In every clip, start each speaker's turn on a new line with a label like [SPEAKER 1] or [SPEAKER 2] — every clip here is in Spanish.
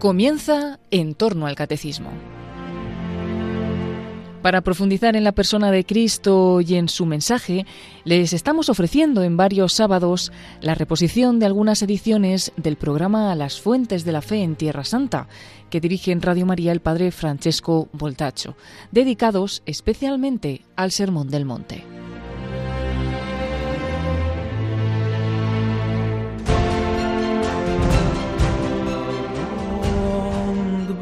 [SPEAKER 1] Comienza en torno al catecismo. Para profundizar en la persona de Cristo y en su mensaje, les estamos ofreciendo en varios sábados la reposición de algunas ediciones del programa Las Fuentes de la Fe en Tierra Santa, que dirige en Radio María el padre Francesco Voltacho, dedicados especialmente al Sermón del Monte.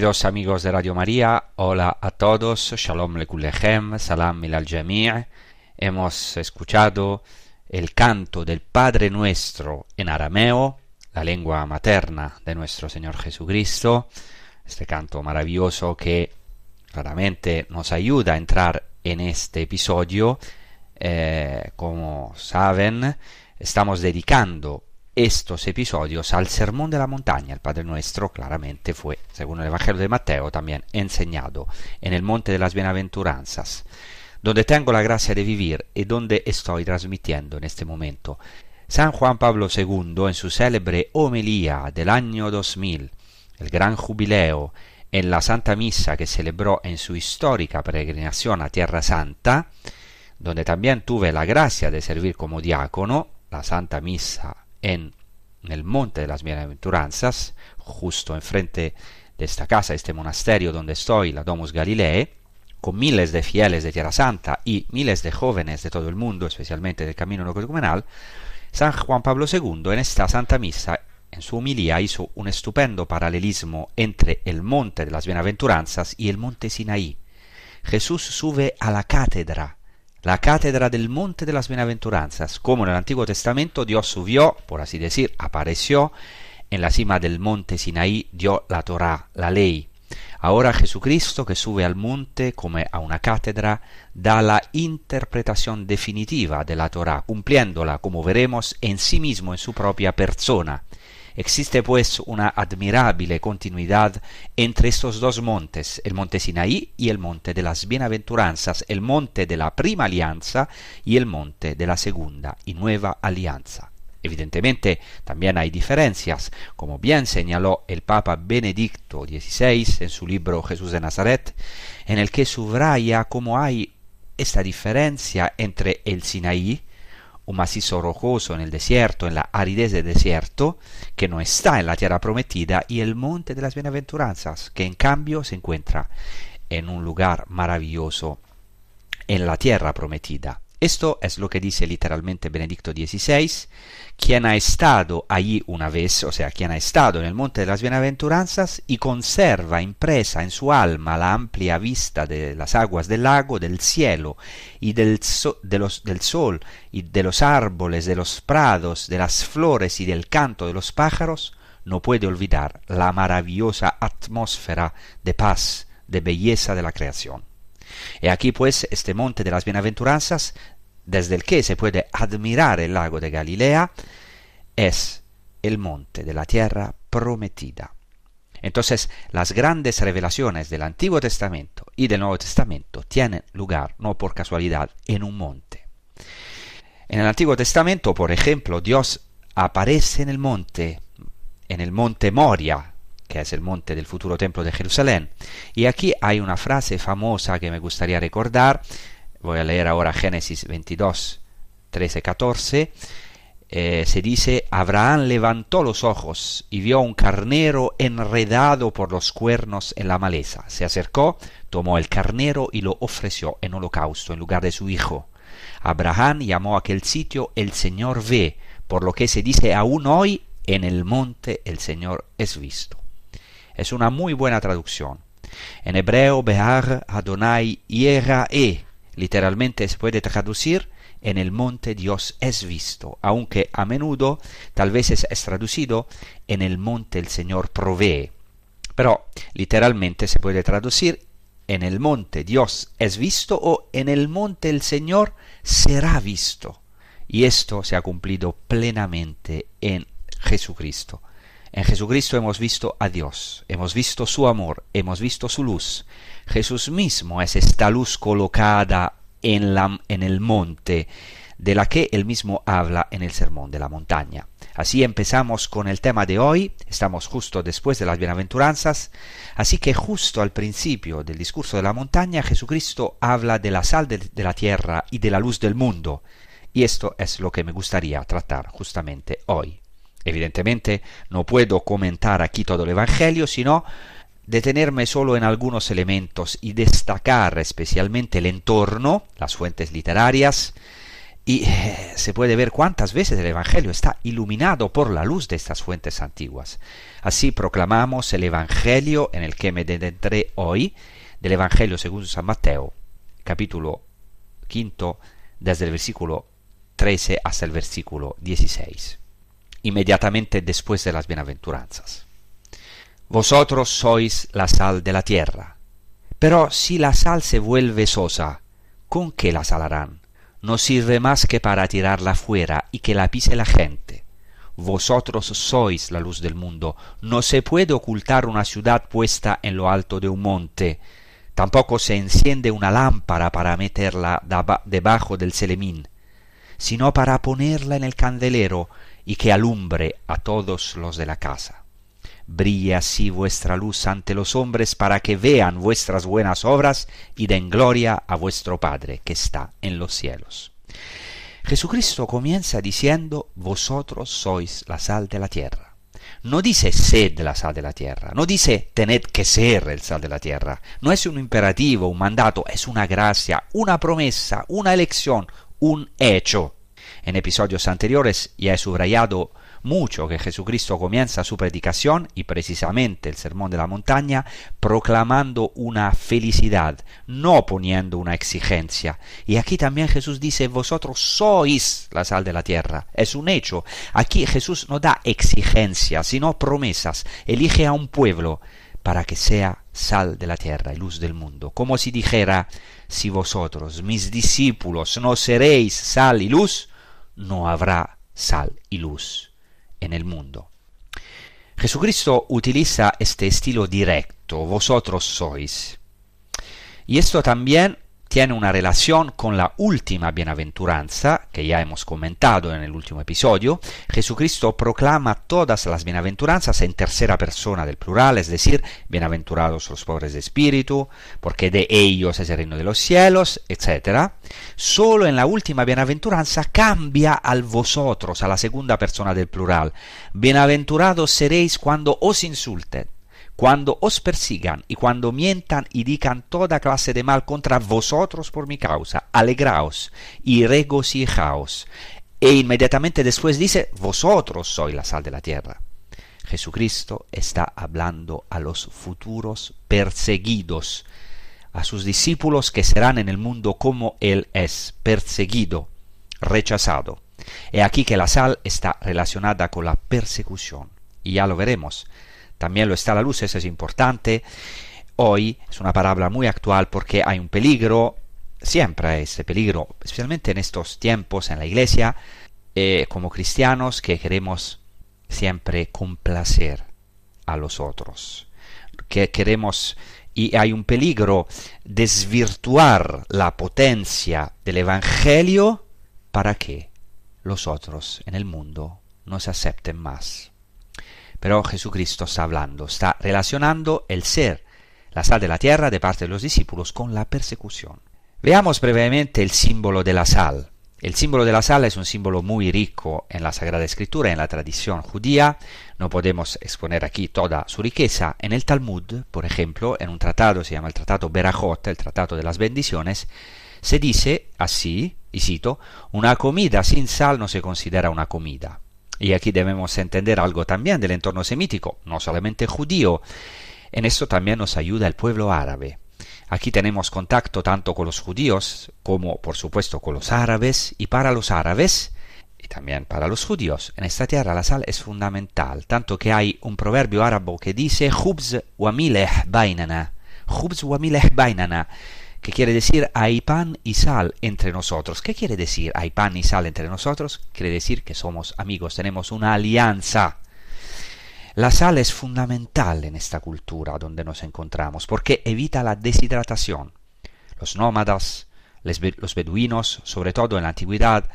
[SPEAKER 2] Queridos amigos de Radio María, hola a todos, Shalom Lekulechem, Salam al Jami' Hemos escuchado el canto del Padre Nuestro en arameo, la lengua materna de nuestro Señor Jesucristo, este canto maravilloso que claramente nos ayuda a entrar en este episodio. Eh, como saben, estamos dedicando estos episodios al Sermón de la Montaña. El Padre Nuestro claramente fue, según el Evangelio de Mateo, también enseñado en el Monte de las Bienaventuranzas, donde tengo la gracia de vivir y donde estoy transmitiendo en este momento. San Juan Pablo II, en su célebre homilía del año 2000, el gran jubileo en la Santa Misa que celebró en su histórica peregrinación a Tierra Santa, donde también tuve la gracia de servir como diácono, la Santa Misa en el monte de las bienaventuranzas, justo enfrente de esta casa, este monasterio donde estoy, la Domus Galilei, con miles de fieles de Tierra Santa y miles de jóvenes de todo el mundo, especialmente del camino no San Juan Pablo II en esta Santa Misa, en su humilía, hizo un estupendo paralelismo entre el monte de las bienaventuranzas y el monte Sinaí. Jesús sube a la cátedra la cátedra del monte de las bienaventuranzas, como en el Antiguo Testamento Dios subió, por así decir, apareció en la cima del monte Sinaí, dio la Torá, la ley. Ahora Jesucristo, que sube al monte como a una cátedra, da la interpretación definitiva de la Torá, cumpliéndola, como veremos, en sí mismo, en su propia persona. Existe pues una admirable continuidad entre estos dos montes, el monte Sinaí y el monte de las bienaventuranzas, el monte de la prima alianza y el monte de la segunda y nueva alianza. Evidentemente también hay diferencias, como bien señaló el Papa Benedicto XVI en su libro Jesús de Nazaret, en el que subraya cómo hay esta diferencia entre el Sinaí, un macizo rojoso en el desierto, en la aridez del desierto, que no está en la tierra prometida, y el monte de las bienaventuranzas, que en cambio se encuentra en un lugar maravilloso en la tierra prometida. Esto es lo que dice literalmente Benedicto XVI, quien ha estado allí una vez, o sea, quien ha estado en el monte de las bienaventuranzas y conserva impresa en su alma la amplia vista de las aguas del lago, del cielo y del, del sol y de los árboles, de los prados, de las flores y del canto de los pájaros, no puede olvidar la maravillosa atmósfera de paz, de belleza de la creación. Y aquí pues este monte de las bienaventuranzas, desde el que se puede admirar el lago de Galilea, es el monte de la tierra prometida. Entonces, las grandes revelaciones del Antiguo Testamento y del Nuevo Testamento tienen lugar, no por casualidad, en un monte. En el Antiguo Testamento, por ejemplo, Dios aparece en el monte, en el monte Moria, que es el monte del futuro templo de Jerusalén. Y aquí hay una frase famosa que me gustaría recordar. Voy a leer ahora Génesis 22, 13, 14. se dice, Abraham levantó los ojos y vio un carnero enredado por los cuernos en la maleza. Se acercó, tomó el carnero y lo ofreció en holocausto en lugar de su hijo. Abraham llamó aquel sitio el Señor ve, por lo que se dice aún hoy, en el monte el Señor es visto. Es una muy buena traducción. En hebreo, Behar Adonai E, literalmente se puede traducir en el monte Dios es visto, aunque a menudo tal vez es traducido en el monte el Señor provee. Pero literalmente se puede traducir en el monte Dios es visto o en el monte el Señor será visto. Y esto se ha cumplido plenamente en Jesucristo. En Jesucristo hemos visto a Dios, hemos visto su amor, hemos visto su luz. Jesús mismo es esta luz colocada en, en el monte, de la que él mismo habla en el Sermón de la Montaña. Así empezamos con el tema de hoy, estamos justo después de las bienaventuranzas, así que justo al principio del discurso de la montaña Jesucristo habla de la sal de la tierra y de la luz del mundo, y esto es lo que me gustaría tratar justamente hoy. Evidentemente no puedo comentar aquí todo el Evangelio, sino detenerme solo en algunos elementos y destacar especialmente el entorno, las fuentes literarias, y eh, se puede ver cuántas veces el Evangelio está iluminado por la luz de estas fuentes antiguas. Así proclamamos el Evangelio en el que me detentré hoy, del Evangelio según San Mateo, capítulo quinto, desde el versículo 13 hasta el versículo 16 inmediatamente después de las bienaventuranzas. Vosotros sois la sal de la tierra. Pero si la sal se vuelve sosa, ¿con qué la salarán? No sirve más que para tirarla fuera y que la pise la gente. Vosotros sois la luz del mundo. No se puede ocultar una ciudad puesta en lo alto de un monte. Tampoco se enciende una lámpara para meterla debajo del celemín, sino para ponerla en el candelero y que alumbre a todos los de la casa. Brille así vuestra luz ante los hombres para que vean vuestras buenas obras y den gloria a vuestro Padre que está en los cielos. Jesucristo comienza diciendo, vosotros sois la sal de la tierra. No dice sed la sal de la tierra, no dice tened que ser el sal de la tierra, no es un imperativo, un mandato, es una gracia, una promesa, una elección, un hecho. En episodios anteriores ya he subrayado mucho que Jesucristo comienza su predicación y precisamente el Sermón de la Montaña proclamando una felicidad, no poniendo una exigencia. Y aquí también Jesús dice, vosotros sois la sal de la tierra. Es un hecho. Aquí Jesús no da exigencias, sino promesas. Elige a un pueblo para que sea sal de la tierra y luz del mundo. Como si dijera, si vosotros, mis discípulos, no seréis sal y luz, no habrá sal y luz en el mundo. Jesucristo utiliza este estilo directo, vosotros sois. Y esto también tiene una relación con la última bienaventuranza que ya hemos comentado en el último episodio. Jesucristo proclama todas las bienaventuranzas en tercera persona del plural, es decir, bienaventurados los pobres de espíritu, porque de ellos es el reino de los cielos, etc. Solo en la última bienaventuranza cambia al vosotros, a la segunda persona del plural. Bienaventurados seréis cuando os insulten cuando os persigan y cuando mientan y digan toda clase de mal contra vosotros por mi causa, alegraos y regocijaos. E inmediatamente después dice, vosotros sois la sal de la tierra. Jesucristo está hablando a los futuros perseguidos, a sus discípulos que serán en el mundo como Él es, perseguido, rechazado. He aquí que la sal está relacionada con la persecución, y ya lo veremos. También lo está la luz, eso es importante. Hoy es una palabra muy actual porque hay un peligro, siempre hay ese peligro, especialmente en estos tiempos en la iglesia, eh, como cristianos que queremos siempre complacer a los otros, que queremos y hay un peligro desvirtuar la potencia del Evangelio para que los otros en el mundo no se acepten más. Pero Jesucristo está hablando, está relacionando el ser, la sal de la tierra de parte de los discípulos con la persecución. Veamos brevemente el símbolo de la sal. El símbolo de la sal es un símbolo muy rico en la Sagrada Escritura, en la tradición judía. No podemos exponer aquí toda su riqueza. En el Talmud, por ejemplo, en un tratado, se llama el Tratado Berajot, el Tratado de las Bendiciones, se dice así, y cito, una comida sin sal no se considera una comida. Y aquí debemos entender algo también del entorno semítico, no solamente judío. En esto también nos ayuda el pueblo árabe. Aquí tenemos contacto tanto con los judíos como, por supuesto, con los árabes. Y para los árabes, y también para los judíos, en esta tierra la sal es fundamental, tanto que hay un proverbio árabe que dice Khubz wa mileh bainana. Khubz wa mileh bainana que quiere decir hay pan y sal entre nosotros. ¿Qué quiere decir hay pan y sal entre nosotros? Quiere decir que somos amigos, tenemos una alianza. La sal es fundamental en esta cultura donde nos encontramos porque evita la deshidratación. Los nómadas, los beduinos, sobre todo en la antigüedad,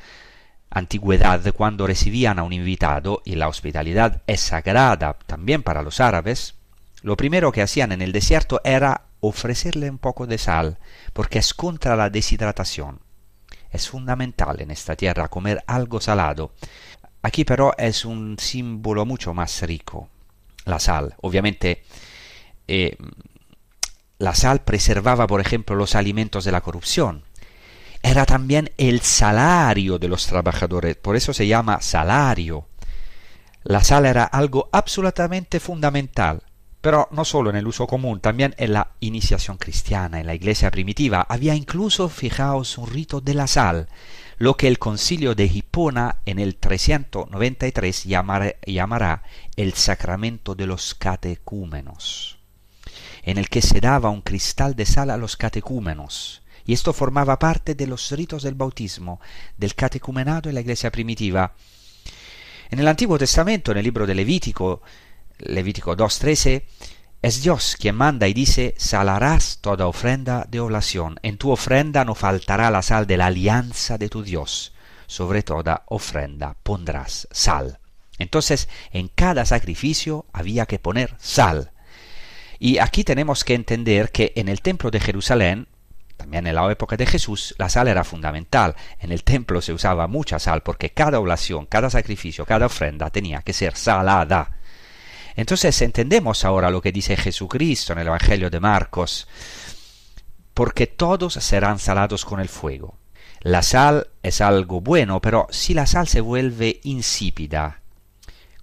[SPEAKER 2] antigüedad cuando recibían a un invitado y la hospitalidad es sagrada también para los árabes, lo primero que hacían en el desierto era ofrecerle un poco de sal, porque es contra la deshidratación. Es fundamental en esta tierra comer algo salado. Aquí pero es un símbolo mucho más rico. La sal, obviamente, eh, la sal preservaba, por ejemplo, los alimentos de la corrupción. Era también el salario de los trabajadores, por eso se llama salario. La sal era algo absolutamente fundamental pero no solo en el uso común, también en la iniciación cristiana, en la iglesia primitiva, había incluso, fijaos, un rito de la sal, lo que el concilio de Hipona en el 393 llamará el sacramento de los catecúmenos, en el que se daba un cristal de sal a los catecúmenos, y esto formaba parte de los ritos del bautismo, del catecumenado en la iglesia primitiva. En el Antiguo Testamento, en el libro de Levítico, Levítico 2.13, es Dios quien manda y dice, salarás toda ofrenda de oblación, en tu ofrenda no faltará la sal de la alianza de tu Dios, sobre toda ofrenda pondrás sal. Entonces, en cada sacrificio había que poner sal. Y aquí tenemos que entender que en el templo de Jerusalén, también en la época de Jesús, la sal era fundamental. En el templo se usaba mucha sal porque cada oblación, cada sacrificio, cada ofrenda tenía que ser salada. Entonces entendemos ahora lo que dice Jesucristo en el Evangelio de Marcos, porque todos serán salados con el fuego. La sal es algo bueno, pero si la sal se vuelve insípida,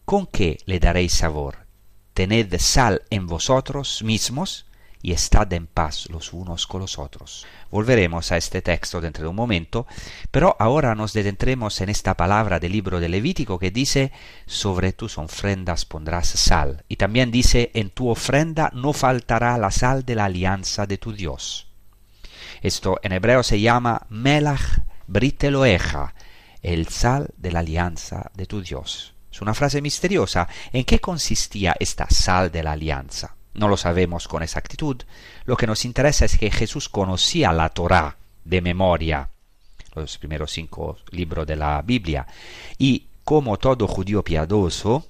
[SPEAKER 2] ¿con qué le daréis sabor? Tened sal en vosotros mismos y estad en paz los unos con los otros. Volveremos a este texto dentro de un momento, pero ahora nos detendremos en esta palabra del libro de Levítico que dice, sobre tus ofrendas pondrás sal, y también dice, en tu ofrenda no faltará la sal de la alianza de tu Dios. Esto en hebreo se llama melach briteloeja, el sal de la alianza de tu Dios. Es una frase misteriosa. ¿En qué consistía esta sal de la alianza? No lo sabemos con exactitud. Lo que nos interesa es que Jesús conocía la Torá de memoria, los primeros cinco libros de la Biblia, y como todo judío piadoso,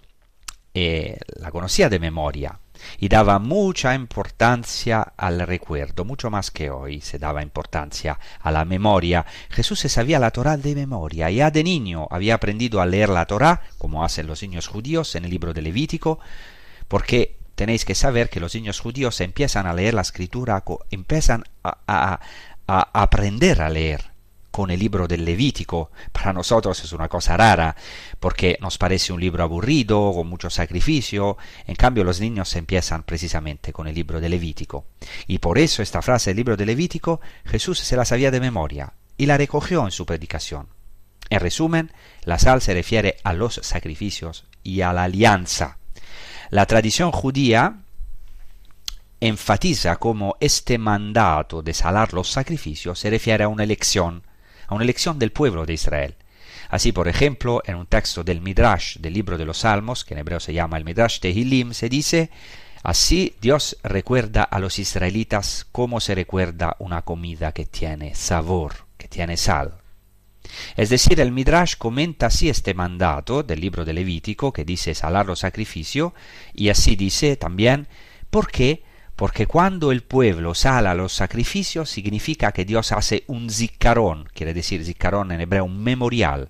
[SPEAKER 2] eh, la conocía de memoria y daba mucha importancia al recuerdo, mucho más que hoy se daba importancia a la memoria. Jesús se sabía la Torá de memoria, ya de niño había aprendido a leer la Torá, como hacen los niños judíos en el libro de Levítico, porque tenéis que saber que los niños judíos empiezan a leer la escritura, empiezan a, aprender a leer con el libro del Levítico. Para nosotros es una cosa rara, porque nos parece un libro aburrido, con mucho sacrificio. En cambio, los niños empiezan precisamente con el libro del Levítico. Y por eso esta frase del libro del Levítico, Jesús se la sabía de memoria y la recogió en su predicación. En resumen, la sal se refiere a los sacrificios y a la alianza. La tradición judía enfatiza cómo este mandato de salar los sacrificios se refiere a una elección, a una elección del pueblo de Israel. Así, por ejemplo, en un texto del Midrash del libro de los Salmos, que en hebreo se llama el Midrash Tehilim, se dice, así Dios recuerda a los israelitas como se recuerda una comida que tiene sabor, que tiene sal. Es decir, el Midrash comenta así este mandato del libro de Levítico que dice salar los sacrificios y así dice también ¿por qué? Porque cuando el pueblo sala los sacrificios significa que Dios hace un ziccarón, quiere decir ziccarón en hebreo un memorial.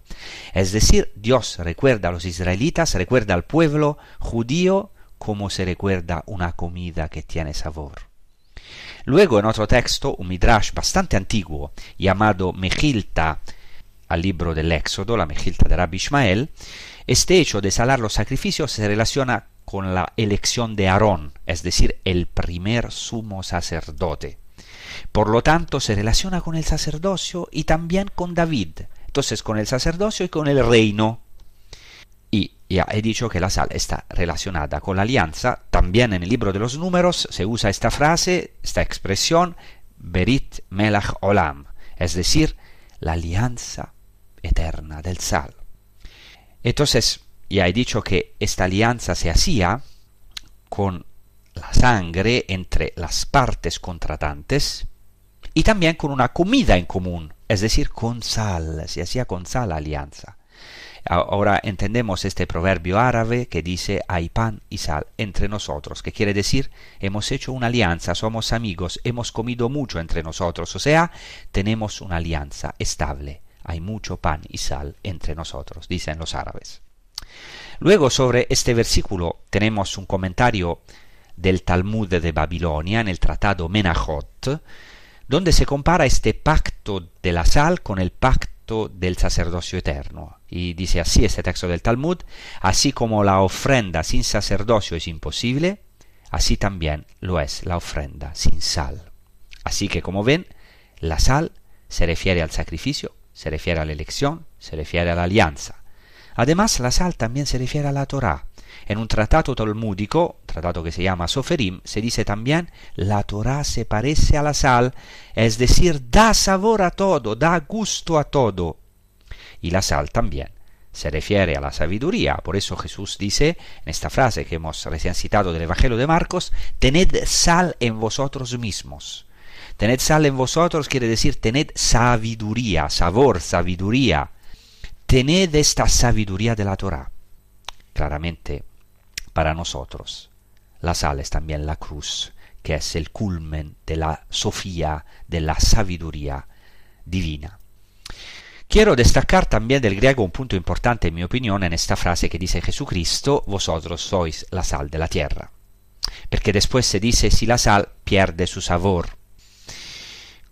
[SPEAKER 2] Es decir, Dios recuerda a los israelitas, recuerda al pueblo judío como se recuerda una comida que tiene sabor. Luego en otro texto, un midrash bastante antiguo, llamado Mejilta, al libro del Éxodo, la Mejilta de Rabbi Ishmael, este hecho de salar los sacrificios se relaciona con la elección de Aarón, es decir, el primer sumo sacerdote. Por lo tanto, se relaciona con el sacerdocio y también con David. Entonces, con el sacerdocio y con el reino. Y ya he dicho que la sal está relacionada con la alianza. También en el libro de los números se usa esta frase, esta expresión, Berit Melach Olam, es decir, la alianza eterna del sal. Entonces, ya he dicho que esta alianza se hacía con la sangre entre las partes contratantes y también con una comida en común, es decir, con sal, se hacía con sal la alianza. Ahora entendemos este proverbio árabe que dice hay pan y sal entre nosotros, que quiere decir hemos hecho una alianza, somos amigos, hemos comido mucho entre nosotros, o sea, tenemos una alianza estable hay mucho pan y sal entre nosotros, dicen los árabes. Luego sobre este versículo tenemos un comentario del Talmud de Babilonia en el tratado Menachot, donde se compara este pacto de la sal con el pacto del sacerdocio eterno. Y dice así este texto del Talmud, así como la ofrenda sin sacerdocio es imposible, así también lo es la ofrenda sin sal. Así que como ven, la sal se refiere al sacrificio se refiere a la elección, se refiere a la alianza. Además, la sal también se refiere a la Torah. En un tratado talmúdico, tratado que se llama Soferim, se dice también la Torah se parece a la sal, es decir, da sabor a todo, da gusto a todo. Y la sal también se refiere a la sabiduría. Por eso Jesús dice en esta frase que hemos recién citado del Evangelio de Marcos, tened sal en vosotros mismos. Tened sal en vosotros quiere decir tened sabiduría, sabor, sabiduría. Tened esta sabiduría de la Torah. Claramente, para nosotros, la sal es también la cruz, que es el culmen de la sofía, de la sabiduría divina. Quiero destacar también del griego un punto importante en mi opinión en esta frase que dice Jesucristo, vosotros sois la sal de la tierra. Porque después se dice si la sal pierde su sabor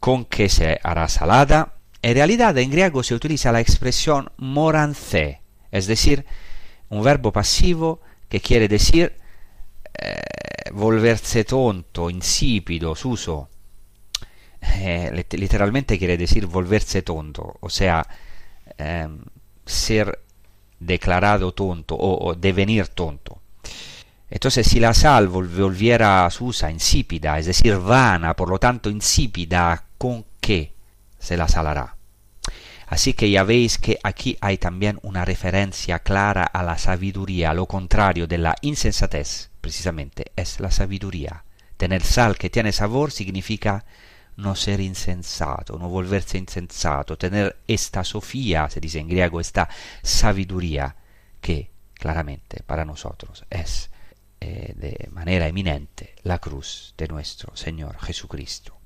[SPEAKER 2] con que se hará salada. En realidad en griego se utiliza la expresión morancé, es decir, un verbo pasivo que quiere decir eh, volverse tonto, insípido, suso. Eh, literalmente quiere decir volverse tonto, o sea, em, ser declarado tonto o, o devenir tonto. Entonces, si la sal volviera susa, insípida, es decir, vana, por lo tanto insípida, ¿con qué se la salará? Así que ya veis que aquí hay también una referencia clara a la sabiduría, lo contrario de la insensatez, precisamente, es la sabiduría. Tener sal que tiene sabor significa no ser insensato, no volverse insensato, tener esta sofía, se dice en griego, esta sabiduría, que claramente para nosotros es eh, de manera eminente la cruz de nuestro Señor Jesucristo.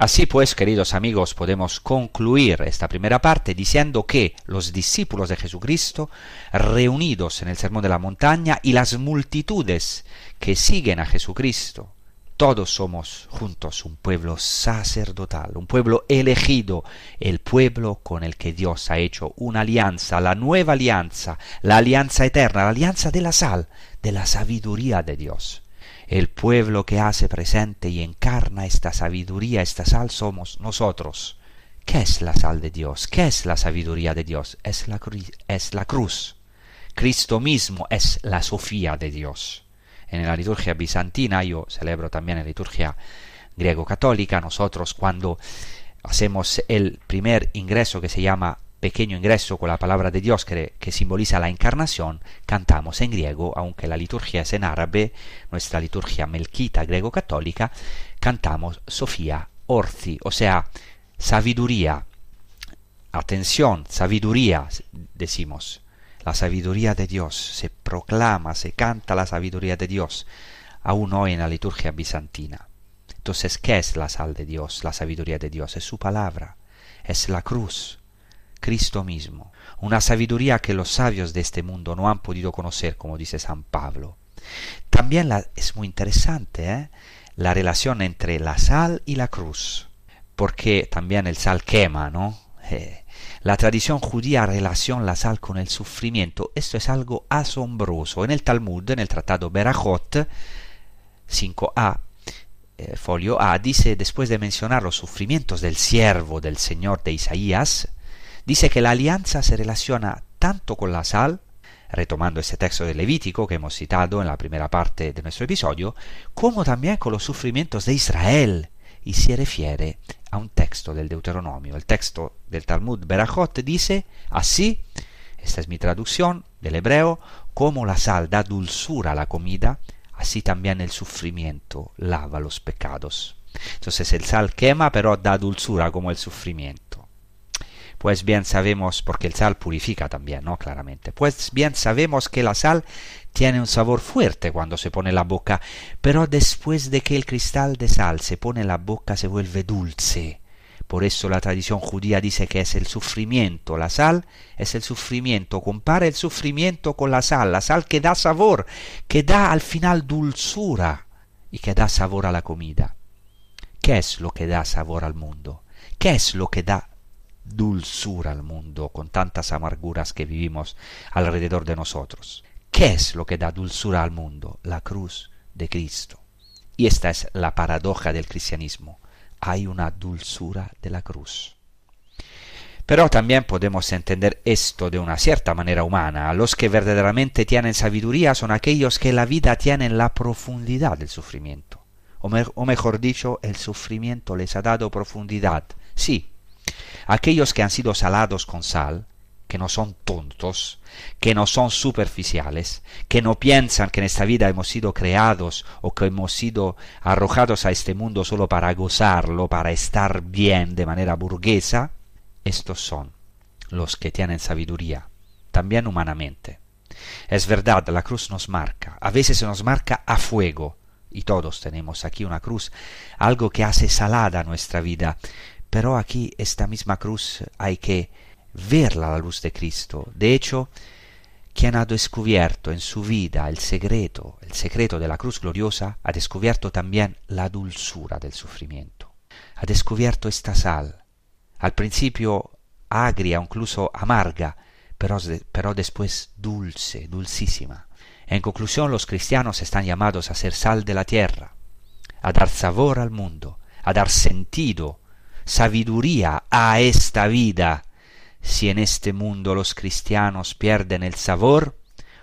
[SPEAKER 2] Así pues, queridos amigos, podemos concluir esta primera parte diciendo que los discípulos de Jesucristo, reunidos en el Sermón de la Montaña, y las multitudes que siguen a Jesucristo, todos somos juntos un pueblo sacerdotal, un pueblo elegido, el pueblo con el que Dios ha hecho una alianza, la nueva alianza, la alianza eterna, la alianza de la sal, de la sabiduría de Dios el pueblo que hace presente y encarna esta sabiduría, esta sal, somos nosotros. ¿Qué es la sal de Dios? ¿Qué es la sabiduría de Dios? Es la, es la cruz. Cristo mismo es la Sofía de Dios. En la liturgia bizantina, yo celebro también la liturgia griego-católica, nosotros cuando hacemos el primer ingreso que se llama pequeño ingreso con la palabra de Dios que, simboliza la encarnación, cantamos en griego, aunque la liturgia es en árabe, nuestra liturgia melquita griego-católica, cantamos Sofía Orci, o sea, sabiduría. Atención, sabiduría, decimos. La sabiduría de Dios se proclama, se canta la sabiduría de Dios, aún hoy en la liturgia bizantina. Entonces, ¿qué es la sal de Dios, la sabiduría de Dios? Es su palabra, es la cruz, Cristo mismo, una sabiduría que los sabios de este mundo no han podido conocer, como dice San Pablo. También es muy interesante ¿eh? la relación entre la sal y la cruz, porque también el sal quema, ¿no? Eh, la tradición judía relaciona la sal con el sufrimiento. Esto es algo asombroso. En el Talmud, en el tratado Berajot 5a, eh, folio A, dice, después de mencionar los sufrimientos del siervo del Señor de Isaías, dice que la alianza se relaciona tanto con la sal, retomando ese texto de Levítico que hemos citado en la primera parte de nuestro episodio, como también con los sufrimientos de Israel, y se refiere a un texto del Deuteronomio. El texto del Talmud Berajot dice así, esta es mi traducción del hebreo, como la sal da dulzura a la comida, así también el sufrimiento lava los pecados. Entonces el sal quema, pero da dulzura como el sufrimiento. Pues bien sabemos, porque el sal purifica también, ¿no? Claramente. Pues bien sabemos que la sal tiene un sabor fuerte cuando se pone en la boca, pero después de que el cristal de sal se pone en la boca se vuelve dulce. Por eso la tradición judía dice que es el sufrimiento. La sal es el sufrimiento. Compara el sufrimiento con la sal. La sal que da sabor, que da al final dulzura y que da sabor a la comida. ¿Qué es lo que da sabor al mundo? ¿Qué es lo que da dulzura al mundo con tantas amarguras que vivimos alrededor de nosotros. ¿Qué es lo que da dulzura al mundo? La cruz de Cristo. Y esta es la paradoja del cristianismo. Hay una dulzura de la cruz. Pero también podemos entender esto de una cierta manera humana. Los que verdaderamente tienen sabiduría son aquellos que la vida tienen la profundidad del sufrimiento. O, o mejor dicho, el sufrimiento les ha dado profundidad. Sí, aquellos que han sido salados con sal, que no son tontos, que no son superficiales, que no piensan que en esta vida hemos sido creados o que hemos sido arrojados a este mundo solo para gozarlo, para estar bien de manera burguesa, estos son los que tienen sabiduría, también humanamente. Es verdad, la cruz nos marca, a veces se nos marca a fuego, y todos tenemos aquí una cruz, algo que hace salada nuestra vida, pero aquí esta misma cruz hay que verla a la luz de Cristo. De hecho, quien ha descubierto en su vida el secreto, el secreto de la cruz gloriosa, ha descubierto también la dulzura del sufrimiento. Ha descubierto esta sal, al principio agria, incluso amarga, pero, pero después dulce, dulcísima. En conclusión, los cristianos están llamados a ser sal de la tierra, a dar sabor al mundo, a dar sentido sabiduría a esta vida. Si en este mundo los cristianos pierden el sabor,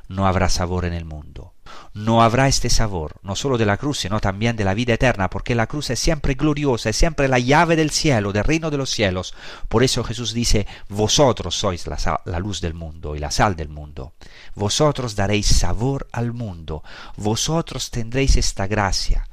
[SPEAKER 2] no habrá sabor en el mundo. No habrá este sabor, no solo de la cruz, sino también de la vida eterna, porque la cruz es siempre gloriosa, es siempre la llave del cielo, del reino de los cielos. Por eso Jesús dice, vosotros sois la, la luz del mundo y la sal del mundo. Vosotros daréis sabor al mundo, vosotros tendréis esta gracia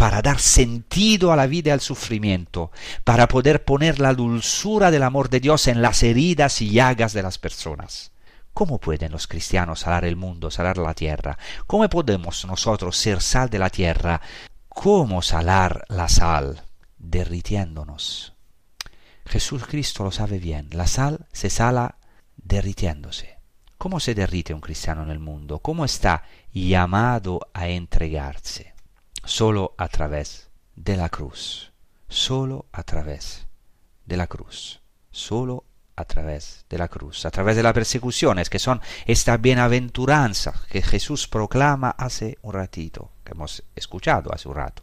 [SPEAKER 2] para dar sentido a la vida y al sufrimiento, para poder poner la dulzura del amor de Dios en las heridas y llagas de las personas. ¿Cómo pueden los cristianos salar el mundo, salar la tierra? ¿Cómo podemos nosotros ser sal de la tierra? ¿Cómo salar la sal? derritiéndonos. Jesús Cristo lo sabe bien, la sal se sala derritiéndose. ¿Cómo se derrite un cristiano en el mundo? ¿Cómo está llamado a entregarse? Solo a través de la cruz, solo a través de la cruz, solo a través de la cruz, a través de las persecuciones, que son esta bienaventuranza que Jesús proclama hace un ratito, que hemos escuchado hace un rato.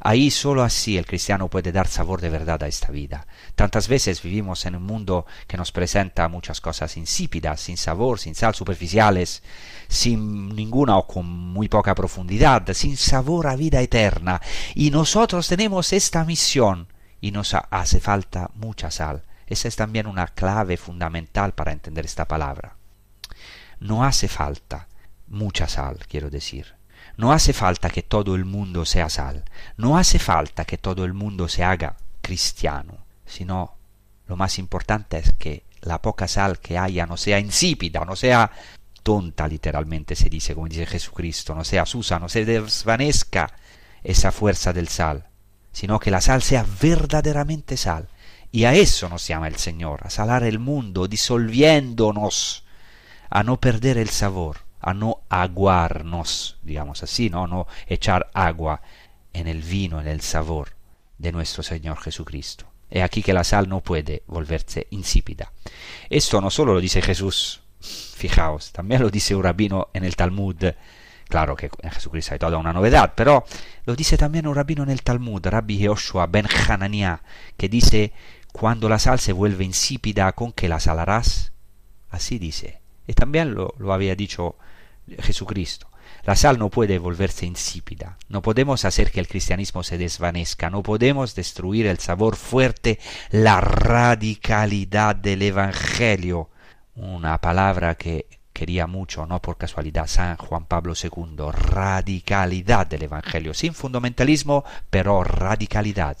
[SPEAKER 2] Ahí solo así el cristiano puede dar sabor de verdad a esta vida. Tantas veces vivimos en un mundo que nos presenta muchas cosas insípidas, sin sabor, sin sal, superficiales, sin ninguna o con muy poca profundidad, sin sabor a vida eterna. Y nosotros tenemos esta misión y nos hace falta mucha sal. Esa es también una clave fundamental para entender esta palabra. No hace falta mucha sal, quiero decir. No hace falta que todo el mundo sea sal. No hace falta que todo el mundo se haga cristiano. Sino lo más importante es que la poca sal que haya no sea insípida, no sea tonta literalmente se dice, como dice Jesucristo, no sea susa, no se desvanezca esa fuerza del sal, sino que la sal sea verdaderamente sal y a eso nos llama el Señor, a salar el mundo, disolviéndonos, a no perder el sabor, a no aguarnos, digamos así, ¿no? no echar agua en el vino, en el sabor de nuestro Señor Jesucristo. Es aquí que la sal no puede volverse insípida. Esto no solo lo dice Jesús, fijaos, también lo dice un rabino en el Talmud. Claro que en Jesucristo hay toda una novedad, pero lo dice también un rabino en el Talmud, Rabbi Joshua ben Hananiah, que dice cuando la sal se vuelve insípida, ¿con qué la salarás? Así dice. Y también lo, lo había dicho Jesucristo. La sal no puede volverse insípida. No podemos hacer que el cristianismo se desvanezca. No podemos destruir el sabor fuerte, la radicalidad del Evangelio. Una palabra que quería mucho, no por casualidad, San Juan Pablo II. Radicalidad del Evangelio. Sin fundamentalismo, pero radicalidad.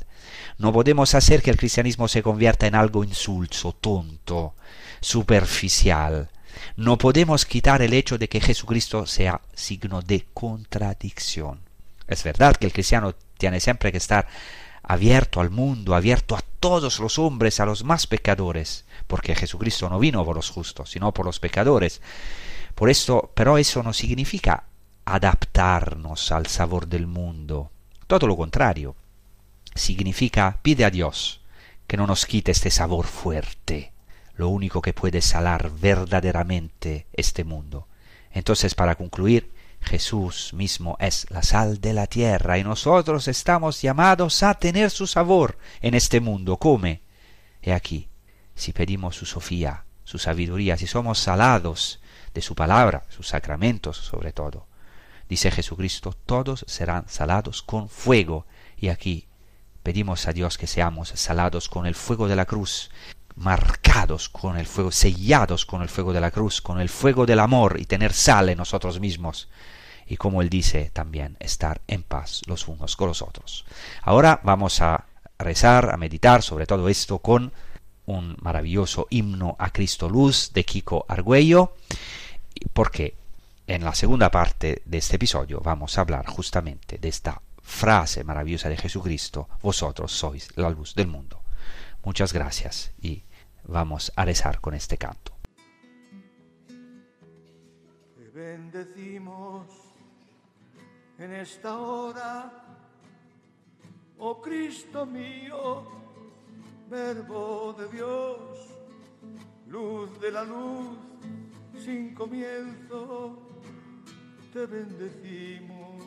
[SPEAKER 2] No podemos hacer que el cristianismo se convierta en algo insulso, tonto, superficial. No podemos quitar el hecho de que Jesucristo sea signo de contradicción. Es verdad que el cristiano tiene siempre que estar abierto al mundo, abierto a todos los hombres, a los más pecadores, porque Jesucristo no vino por los justos, sino por los pecadores. Por esto, pero eso no significa adaptarnos al sabor del mundo. Todo lo contrario significa pide a Dios que no nos quite este sabor fuerte, lo único que puede salar verdaderamente este mundo. Entonces, para concluir, Jesús mismo es la sal de la tierra y nosotros estamos llamados a tener su sabor en este mundo. Come. He aquí, si pedimos su sofía, su sabiduría, si somos salados de su palabra, sus sacramentos sobre todo. Dice Jesucristo, todos serán salados con fuego. Y aquí Pedimos a Dios que seamos salados con el fuego de la cruz, marcados con el fuego, sellados con el fuego de la cruz, con el fuego del amor y tener sal en nosotros mismos. Y como Él dice también, estar en paz los unos con los otros. Ahora vamos a rezar, a meditar sobre todo esto con un maravilloso himno a Cristo Luz de Kiko Argüello, porque en la segunda parte de este episodio vamos a hablar justamente de esta frase maravillosa de Jesucristo, vosotros sois la luz del mundo. Muchas gracias y vamos a rezar con este canto.
[SPEAKER 3] Te bendecimos en esta hora, oh Cristo mío, verbo de Dios, luz de la luz sin comienzo, te bendecimos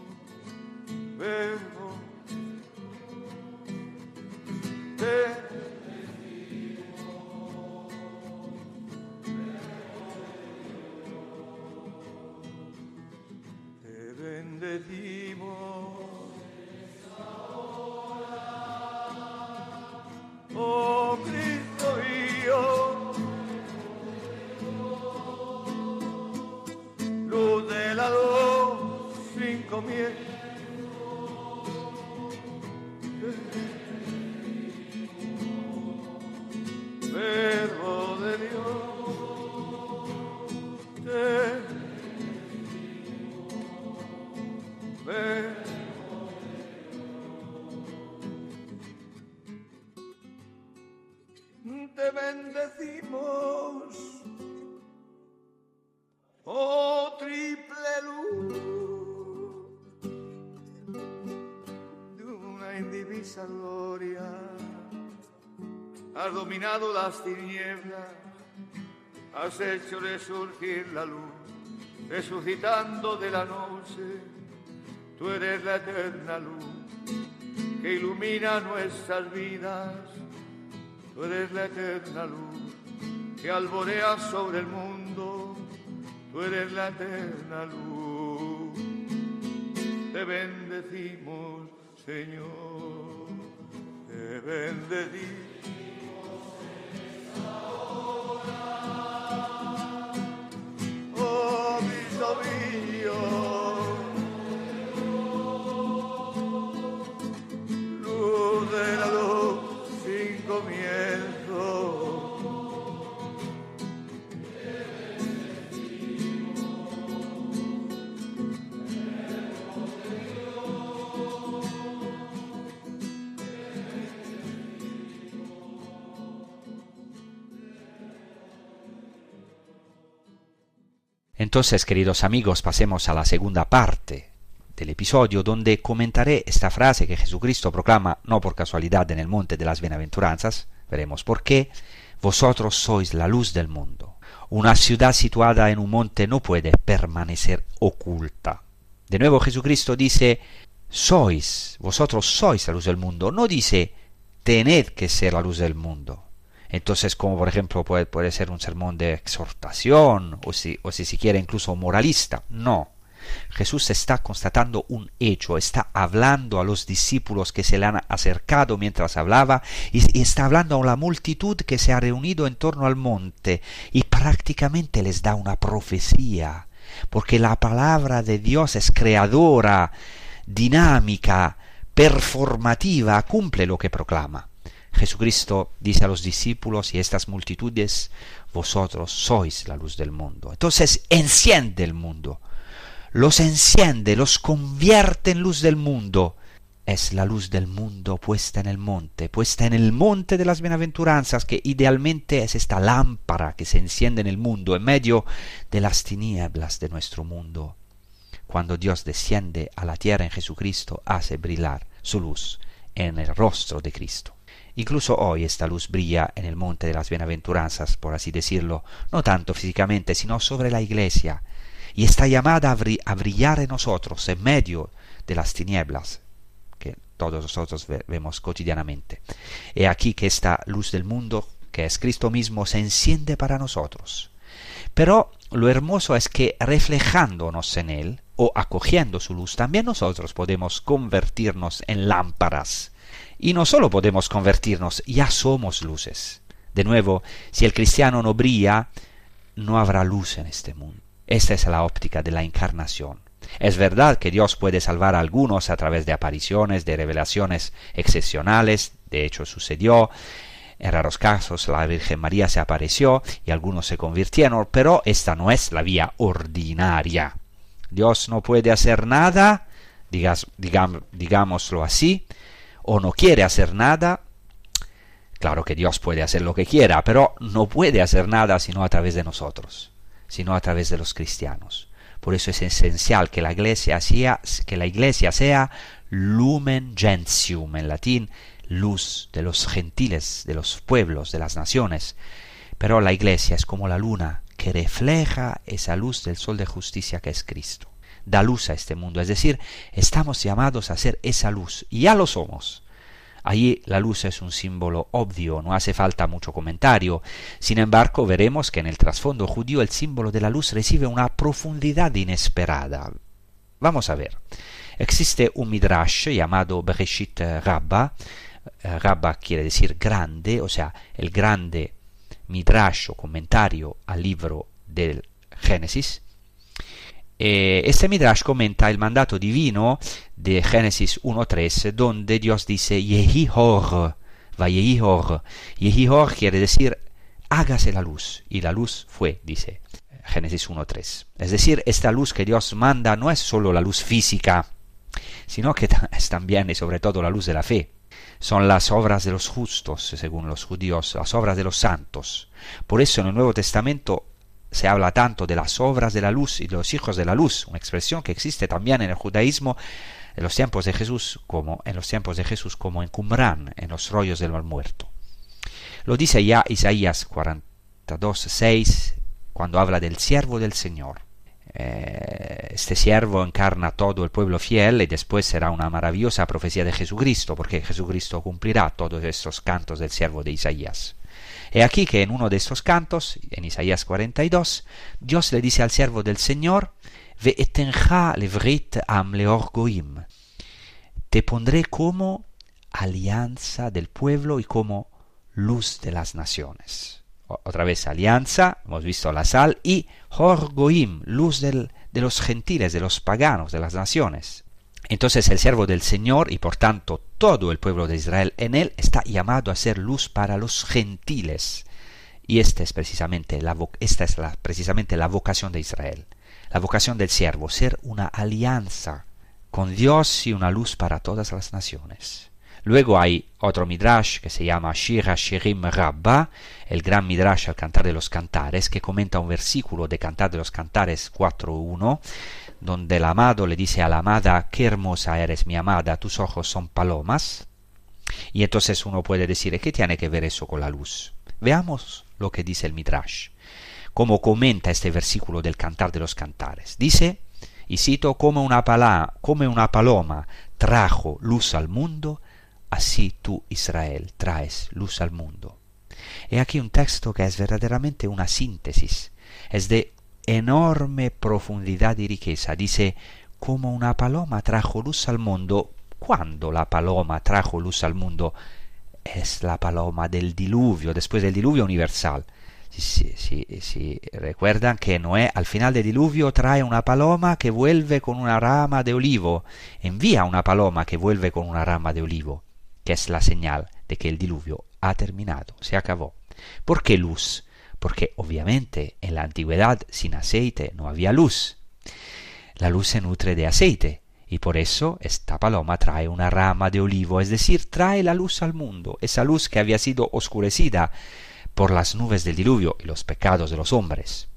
[SPEAKER 3] verbo bendecimos Oh triple luz de una indivisa gloria, has dominado las tinieblas, has hecho resurgir la luz, resucitando de la noche. Tú eres la eterna luz que ilumina nuestras vidas. Tú eres la eterna luz que alborea sobre el mundo. Tú eres la eterna luz. Te bendecimos, Señor. Te bendecimos. Oh,
[SPEAKER 2] Entonces, queridos amigos, pasemos a la segunda parte del episodio donde comentaré esta frase que Jesucristo proclama no por casualidad en el monte de las bienaventuranzas, veremos por qué, vosotros sois la luz del mundo. Una ciudad situada en un monte no puede permanecer oculta. De nuevo Jesucristo dice, sois, vosotros sois la luz del mundo, no dice, tened que ser la luz del mundo. Entonces, como por ejemplo puede, ser un sermón de exhortación, o si, o si se incluso moralista, no. Jesús está constatando un hecho, está hablando a los discípulos que se le han acercado mientras hablaba y, y, está hablando a la multitud que se ha reunido en torno al monte y prácticamente les da una profecía, porque la palabra de Dios es creadora, dinámica, performativa, cumple lo que proclama. Jesucristo dice a los discípulos y a estas multitudes, vosotros sois la luz del mundo. Entonces enciende el mundo los enciende, los convierte en luz del mundo. Es la luz del mundo puesta en el monte, puesta en el monte de las bienaventuranzas, que idealmente es esta lámpara que se enciende en el mundo, en medio de las tinieblas de nuestro mundo. Cuando Dios desciende a la tierra en Jesucristo, hace brillar su luz en el rostro de Cristo. Incluso hoy esta luz brilla en el monte de las bienaventuranzas, por así decirlo, no tanto físicamente, sino sobre la iglesia, y está llamada a brillar en nosotros en medio de las tinieblas que todos nosotros vemos cotidianamente. He aquí que esta luz del mundo, que es Cristo mismo, se enciende para nosotros. Pero lo hermoso es que reflejándonos en Él, o acogiendo su luz, también nosotros podemos convertirnos en lámparas. Y no solo podemos convertirnos, ya somos luces. De nuevo, si el cristiano no brilla, no habrá luz en este mundo. Esta es la óptica de la encarnación. Es verdad que Dios puede salvar a algunos a través de apariciones, de revelaciones excepcionales, de hecho sucedió, en raros casos la Virgen María se apareció y algunos se convirtieron, pero esta no es la vía ordinaria. Dios no puede hacer nada, digas, digam, digámoslo así, o no quiere hacer nada. Claro que Dios puede hacer lo que quiera, pero no puede hacer nada sino a través de nosotros sino a través de los cristianos. Por eso es esencial que la iglesia sea, que la iglesia sea lumen gentium, en latín, luz de los gentiles, de los pueblos, de las naciones. Pero la iglesia es como la luna que refleja esa luz del sol de justicia que es Cristo. Da luz a este mundo, es decir, estamos llamados a ser esa luz, y ya lo somos. Allí la luz es un símbolo obvio, no hace falta mucho comentario. Sin embargo, veremos que en el trasfondo judío el símbolo de la luz recibe una profundidad inesperada. Vamos a ver. Existe un midrash llamado Bereshit Rabba. Rabba quiere decir grande, o sea, el grande midrash o comentario al libro del Génesis. Este Midrash comenta el mandato divino de Génesis 1.3, donde Dios dice Yehihor, va Yehihor. Yehihor quiere decir hágase la luz, y la luz fue, dice Génesis 1.3. Es decir, esta luz que Dios manda no es solo la luz física, sino que es también y sobre todo la luz de la fe. son las obras de los justos, según los judíos, las obras de los santos. Por eso en el Nuevo Testamento se habla tanto de las obras de la luz y de los hijos de la luz, una expresión que existe también en el judaísmo en los tiempos de Jesús como en los tiempos de Jesús como en Qumran, en los rollos del mar muerto. Lo dice ya Isaías 42, 6, cuando habla del siervo del Señor. Eh, este siervo encarna todo el pueblo fiel y después será una maravillosa profecía de Jesucristo, porque Jesucristo cumplirá todos estos cantos del siervo de Isaías. He aquí que en uno de estos cantos, en Isaías 42, Dios le dice al siervo del Señor, Ve levrit am leorgoim. Te pondré como alianza del pueblo y como luz de las naciones. Otra vez alianza, hemos visto la sal, y Horgoim, luz de los gentiles, de los paganos, de las naciones. Entonces el siervo del Señor y por tanto todo el pueblo de Israel en él está llamado a ser luz para los gentiles. Y esta es precisamente la, esta es precisamente la vocación de Israel, la vocación del siervo, ser una alianza con Dios y una luz para todas las naciones. Luego hay otro midrash que se llama Shira Shirim Rabba, el gran midrash al cantar de los cantares, que comenta un versículo de Cantar de los Cantares 4.1, donde el amado le dice a la amada, qué hermosa eres mi amada, tus ojos son palomas. Y entonces uno puede decir, ¿qué tiene que ver eso con la luz? Veamos lo que dice el Midrash, cómo comenta este versículo del Cantar de los Cantares. Dice, y cito, como una, como una paloma trajo luz al mundo, así tú, Israel, traes luz al mundo. He aquí un texto que es verdaderamente una síntesis, es de enorme profundidad y riqueza. Dice, como una paloma trajo luz al mundo, ¿cuándo la paloma trajo luz al mundo? Es la paloma del diluvio, después del diluvio universal. Si, si, si, recuerdan que Noé al final del diluvio trae una paloma que vuelve con una rama de olivo, envía una paloma que vuelve con una rama de olivo, que es la señal de que el diluvio ha terminado, se acabó. ¿Por qué luz? Porque obviamente en la antigüedad sin aceite no había luz. La luz se nutre de aceite, y por eso esta paloma trae una rama de olivo, es decir, trae la luz al mundo, esa luz que había sido oscurecida por las nubes del diluvio y los pecados de los hombres.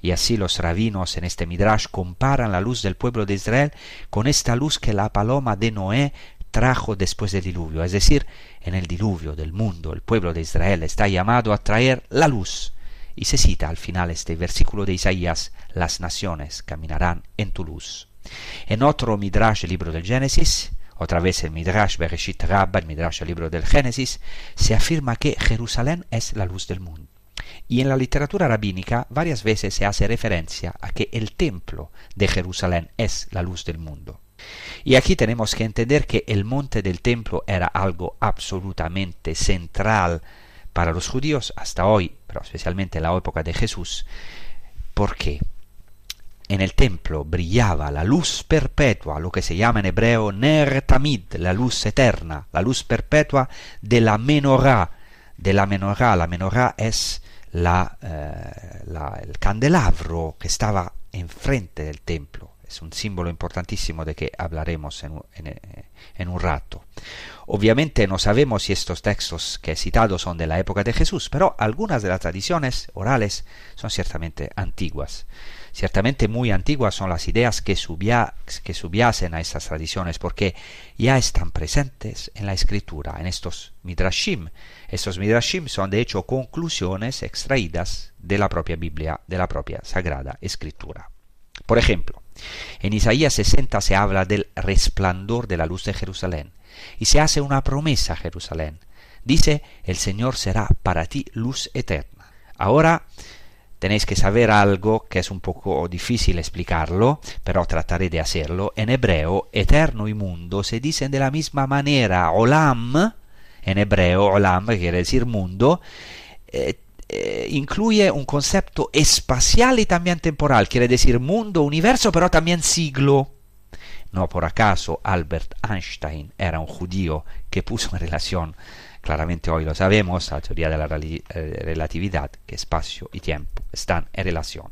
[SPEAKER 2] Y así los rabinos en este Midrash comparan la luz del pueblo de Israel con esta luz que la paloma de Noé trajo después del diluvio. Es decir, en el diluvio del mundo el pueblo de Israel está llamado a traer la luz, y se cita al final este versículo de Isaías, las naciones caminarán en tu luz. En otro Midrash, el libro del Génesis, otra vez el Midrash Bereshit Rabba, el Midrash, el libro del Génesis, se afirma que Jerusalén es la luz del mundo. Y en la literatura rabínica varias veces se hace referencia a que el templo de Jerusalén es la luz del mundo. Y aquí tenemos que entender que el monte del templo era algo absolutamente central para los judíos hasta hoy, pero especialmente en la época de Jesús, porque en el templo brillaba la luz perpetua, lo que se llama en hebreo Ner Tamid, la luz eterna, la luz perpetua de la menorá, de la menorá. La menorá es la, eh, el candelabro que estaba enfrente del templo. Es un símbolo importantísimo de que hablaremos en, en un rato. Obviamente no sabemos si estos textos que he citado son de la época de Jesús, pero algunas de las tradiciones orales son ciertamente antiguas. Ciertamente muy antiguas son las ideas que, que subyacen a estas tradiciones porque ya están presentes en la escritura, en estos midrashim. Estos midrashim son de hecho conclusiones extraídas de la propia Biblia, de la propia Sagrada Escritura. Por ejemplo, en Isaías 60 se habla del resplandor de la luz de Jerusalén y se hace una promesa a Jerusalén. Dice, el Señor será para ti luz eterna. Ahora tenéis que saber algo que es un poco difícil explicarlo, pero trataré de hacerlo. En hebreo, eterno y mundo se dicen de la misma manera. Olam, en hebreo, olam, quiere decir mundo, eh, eh, incluye un concepto espacial y también temporal, quiere decir mundo, universo, pero también siglo. No por acaso Albert Einstein era un judío que puso en relación, claramente hoy lo sabemos, la teoría de la eh, relatividad, que espacio y tiempo están en relación.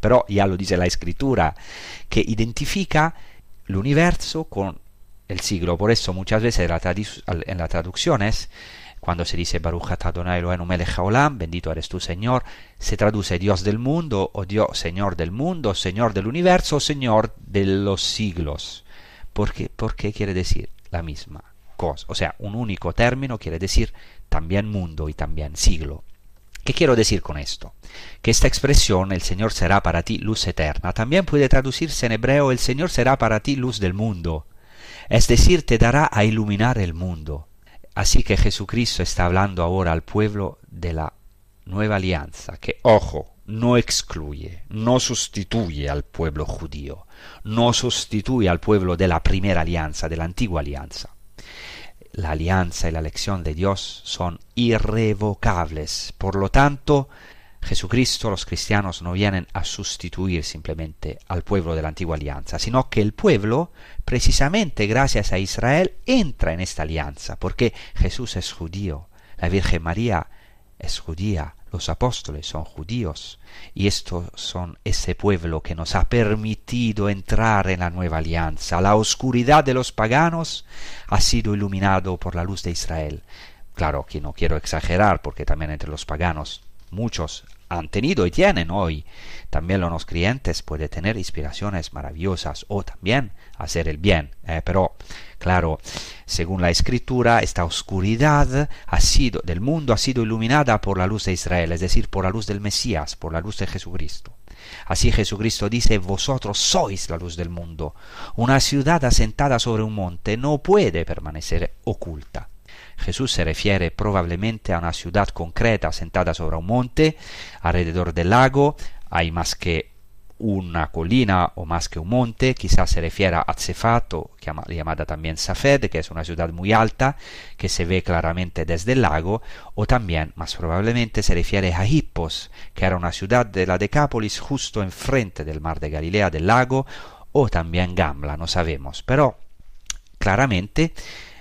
[SPEAKER 2] Pero ya lo dice la escritura, que identifica el universo con el siglo. Por eso muchas veces en las traducciones, cuando se dice Baruch Adonai Eloheinu melech bendito eres tú Señor, se traduce Dios del mundo, o Dios, Señor del mundo, Señor del universo, Señor de los siglos. ¿Por qué? Porque quiere decir la misma cosa. O sea, un único término quiere decir también mundo y también siglo. ¿Qué quiero decir con esto? Que esta expresión, el Señor será para ti luz eterna, también puede traducirse en hebreo, el Señor será para ti luz del mundo, es decir, te dará a iluminar el mundo. Así que Jesucristo está hablando ahora al pueblo de la nueva alianza, que, ojo, no excluye, no sustituye al pueblo judío, no sustituye al pueblo de la primera alianza, de la antigua alianza la alianza y la elección de Dios son irrevocables. Por lo tanto, Jesucristo, los cristianos no vienen a sustituir simplemente al pueblo de la antigua alianza, sino que el pueblo, precisamente gracias a Israel, entra en esta alianza, porque Jesús es judío, la Virgen María es judía, los apóstoles son judíos y estos son ese pueblo que nos ha permitido entrar en la nueva alianza. La oscuridad de los paganos ha sido iluminado por la luz de Israel. Claro que no quiero exagerar porque también entre los paganos muchos han tenido y tienen hoy. También los creyentes pueden tener inspiraciones maravillosas o también hacer el bien. Eh, pero, claro, según la escritura, esta oscuridad ha sido, del mundo ha sido iluminada por la luz de Israel, es decir, por la luz del Mesías, por la luz de Jesucristo. Así Jesucristo dice, vosotros sois la luz del mundo. Una ciudad asentada sobre un monte no puede permanecer oculta. Jesús se refiere probablemente a una ciudad concreta sentada sobre un monte, alrededor del lago, hay más que una colina o más que un monte, quizás se refiere a Cefato, llamada también Safed, que es una ciudad muy alta, que se ve claramente desde el lago, o también, más probablemente, se refiere a Hippos, que era una ciudad de la Decápolis justo enfrente del mar de Galilea, del lago, o también Gamla, no sabemos, pero claramente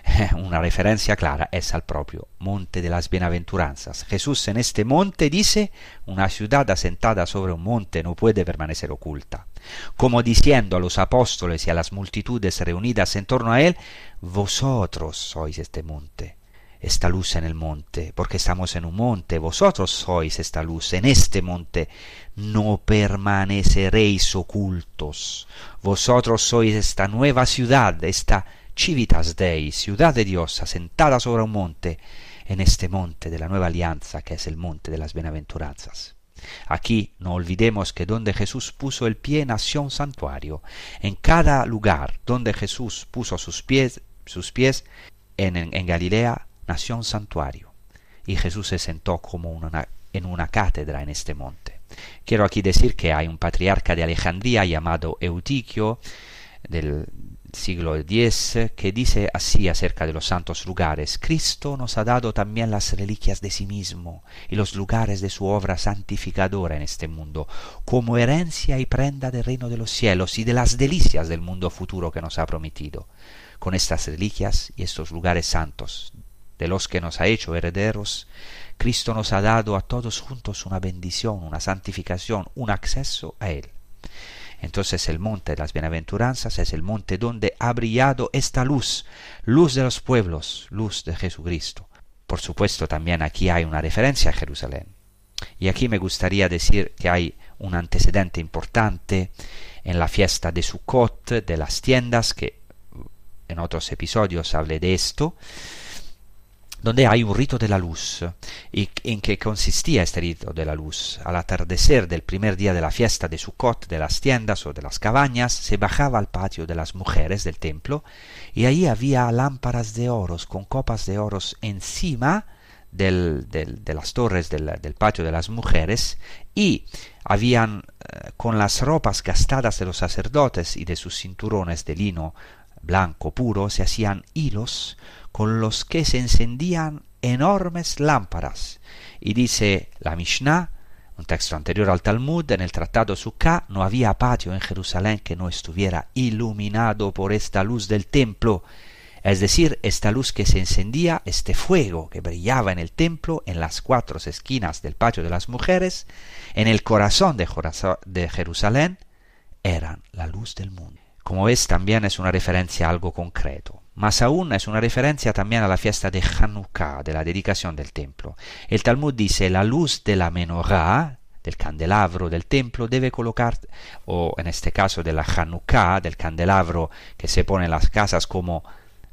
[SPEAKER 2] una referencia clara es al propio monte de las bienaventuranzas. Jesús en este monte dice, una ciudad asentada sobre un monte no puede permanecer oculta. Como diciendo a los apóstoles y a las multitudes reunidas en torno a él, vosotros sois este monte, esta luz en el monte, porque estamos en un monte, vosotros sois esta luz en este monte, no permaneceréis ocultos, vosotros sois esta nueva ciudad, esta Civitas Dei, ciudad de Dios, asentada sobre un monte, en este monte de la nueva alianza que es el monte de las bienaventuranzas. Aquí no olvidemos que donde Jesús puso el pie nació un santuario. En cada lugar donde Jesús puso sus pies, sus pies en, Galilea nació un santuario. Y Jesús se sentó como en una cátedra en este monte. Quiero aquí decir que hay un patriarca de Alejandría llamado Eutiquio, del, siglo X, que dice así acerca de los santos lugares. Cristo nos ha dado también las reliquias de sí mismo y los lugares de su obra santificadora en este mundo, como herencia y prenda del reino de los cielos y de las delicias del mundo futuro que nos ha prometido. Con estas reliquias y estos lugares santos, de los que nos ha hecho herederos, Cristo nos ha dado a todos juntos una bendición, una santificación, un acceso a Él. Entonces el monte de las bienaventuranzas es el monte donde ha brillado esta luz, luz de los pueblos, luz de Jesucristo. Por supuesto también aquí hay una referencia a Jerusalén. Y aquí me gustaría decir que hay un antecedente importante en la fiesta de Sukkot, de las tiendas, que en otros episodios hablé de esto, donde hay un rito de la luz. ¿Y en qué consistía este rito de la luz? Al atardecer del primer día de la fiesta de Sukkot, de las tiendas o de las cabañas, se bajaba al patio de las mujeres del templo y ahí había lámparas de oros con copas de oros encima del, de las torres del, del, patio de las mujeres y habían eh, con las ropas gastadas de los sacerdotes y de sus cinturones de lino blanco puro se hacían hilos con los que se encendían enormes lámparas. Y dice la Mishnah, un texto anterior al Talmud, en el Tratado Sukkah, no había patio en Jerusalén que no estuviera iluminado por esta luz del templo, es decir, esta luz que se encendía, este fuego que brillaba en el templo, en las cuatro esquinas del patio de las mujeres, en el corazón de Jerusalén, eran la luz del mundo Como ves, también es una referencia a algo concreto. Más aún es una referencia también a la fiesta de Hanukkah, de la dedicación del templo. El Talmud dice, la luz de la menorá, del candelabro del templo, debe colocar, o en este caso de la Hanukkah, del candelabro que se pone en las casas como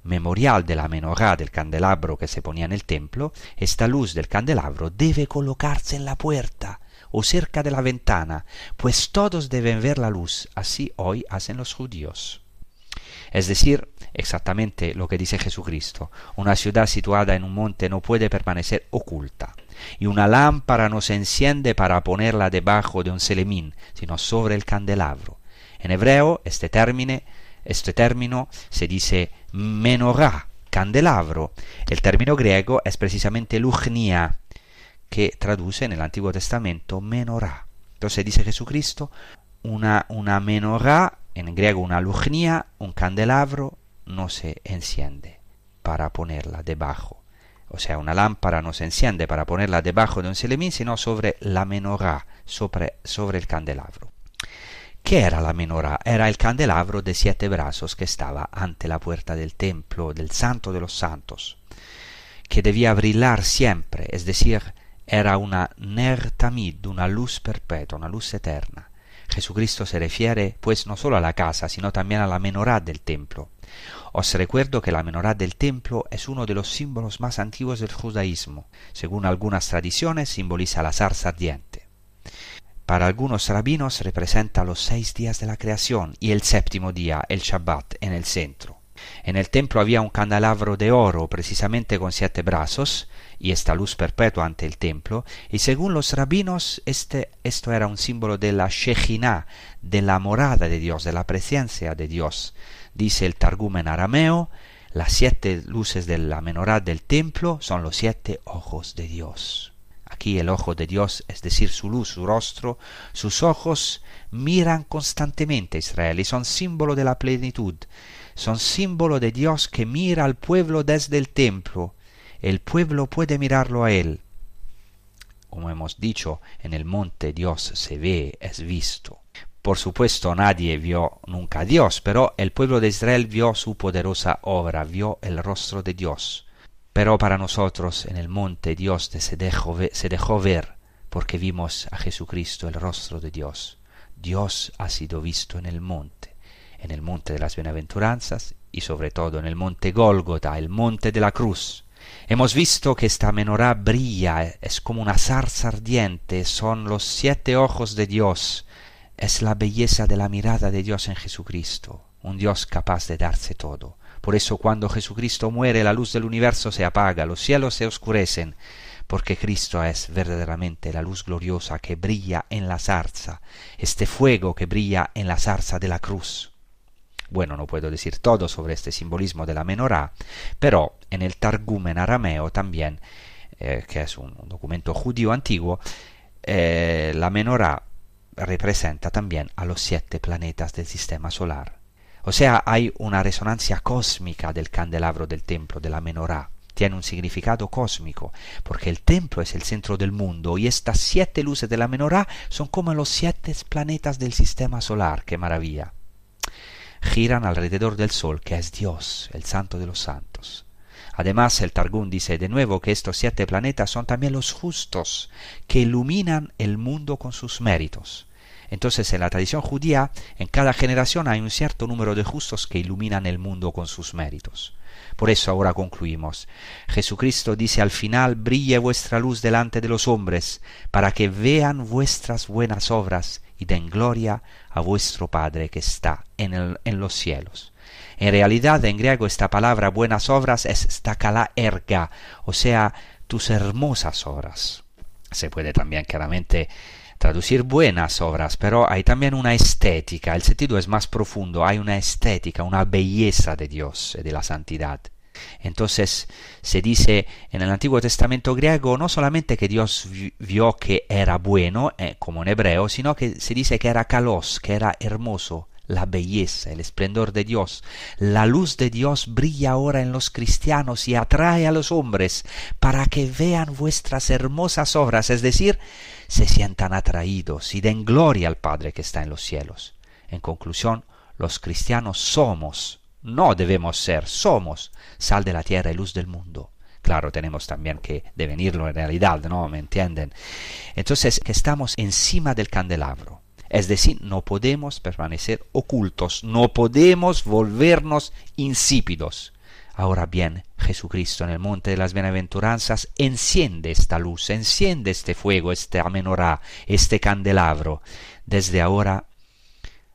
[SPEAKER 2] memorial de la menorá del candelabro que se ponía en el templo, esta luz del candelabro debe colocarse en la puerta o cerca de la ventana, pues todos deben ver la luz, así hoy hacen los judíos. Es decir, exactamente lo que dice Jesucristo, una ciudad situada en un monte no puede permanecer oculta, y una lámpara no se enciende para ponerla debajo de un selemín, sino sobre el candelabro. En hebreo este término, este término se dice menorá, candelabro. El término griego es precisamente lugnia, que traduce en el Antiguo Testamento menorá. Entonces dice Jesucristo, una, una menorá, en griego una lugnia, un candelabro, no se enciende para ponerla debajo. O sea, una lámpara no se enciende para ponerla debajo de un selemín, sino sobre la menorá, sobre, sobre el candelabro. ¿Qué era la menorá? Era el candelabro de siete brazos que estaba ante la puerta del templo, del santo de los santos, que debía brillar siempre, es decir, era una ner tamid, una luz perpetua, una luz eterna. Jesucristo se refiere pues no solo a la casa, sino también a la menorá del templo. Os recuerdo que la menorá del templo es uno de los símbolos más antiguos del judaísmo. Según algunas tradiciones, simboliza la zarza ardiente. Para algunos rabinos representa los seis días de la creación y el séptimo día, el Shabbat, en el centro. En el templo había un candelabro de oro, precisamente con siete brazos, y esta luz perpetua ante el templo, y según los rabinos este, esto era un símbolo de la Shejinah, de la morada de Dios, de la presencia de Dios. Dice el Targum en arameo, las siete luces de la menorá del templo son los siete ojos de Dios. Aquí el ojo de Dios, es decir, su luz, su rostro, sus ojos miran constantemente a Israel y son símbolo de la plenitud, son símbolo de Dios que mira al pueblo desde el templo. El pueblo puede mirarlo a él. Como hemos dicho, en el monte Dios se ve, es visto. Por supuesto nadie vio nunca a Dios, pero el pueblo de Israel vio su poderosa obra, vio el rostro de Dios. Pero para nosotros en el monte Dios se dejó, ver, se dejó ver porque vimos a Jesucristo, el rostro de Dios. Dios ha sido visto en el monte, en el monte de las bienaventuranzas y sobre todo en el monte Gólgota, el monte de la cruz. Hemos visto que esta menorá brilla, es como una zarza ardiente, son los siete ojos de Dios, es la belleza de la mirada de Dios en Jesucristo, un Dios capaz de darse todo. Por eso cuando Jesucristo muere la luz del universo se apaga, los cielos se oscurecen, porque Cristo es verdaderamente la luz gloriosa que brilla en la zarza, este fuego que brilla en la zarza de la cruz. Bueno, no puedo decir todo sobre este simbolismo de la menorá, pero en el Targum en arameo también, eh, que es un, documento judío antiguo, eh, la menorá representa también a los siete planetas del sistema solar. O sea, hay una resonancia cósmica del candelabro del templo, de la menorá. Tiene un significado cósmico, porque el templo es el centro del mundo y estas siete luces de la menorá son como los siete planetas del sistema solar. ¡Qué maravilla! Giran alrededor del Sol, que es Dios, el santo de los santos. Además, el Targum dice de nuevo que estos siete planetas son también los justos, que iluminan el mundo con sus méritos. Entonces, en la tradición judía, en cada generación hay un cierto número de justos que iluminan el mundo con sus méritos. Por eso ahora concluimos. Jesucristo dice al final, brille vuestra luz delante de los hombres, para que vean vuestras buenas obras y den gloria a vuestro Padre que está en, en los cielos. En realidad, en griego esta palabra buenas obras es stakala erga, o sea, tus hermosas obras. Se puede también claramente traducir buenas obras, pero hay también una estética, el sentido es más profundo, hay una estética, una belleza de Dios y de la santidad. Entonces se dice en el Antiguo Testamento griego no solamente que Dios vio que era bueno, eh, como en hebreo, sino que se dice que era calos, que era hermoso, la belleza, el esplendor de Dios. La luz de Dios brilla ahora en los cristianos y atrae a los hombres para que vean vuestras hermosas obras, es decir, se sientan atraídos y den gloria al Padre que está en los cielos. En conclusión, los cristianos somos, no debemos ser, somos sal de la tierra y luz del mundo. Claro, tenemos también que devenirlo en realidad, ¿no? ¿Me entienden? Entonces, estamos encima del candelabro. Es decir, no podemos permanecer ocultos, no podemos volvernos insípidos. Ahora bien, Jesucristo en el monte de las bienaventuranzas enciende esta luz, enciende este fuego, este amenorá, este candelabro. Desde ahora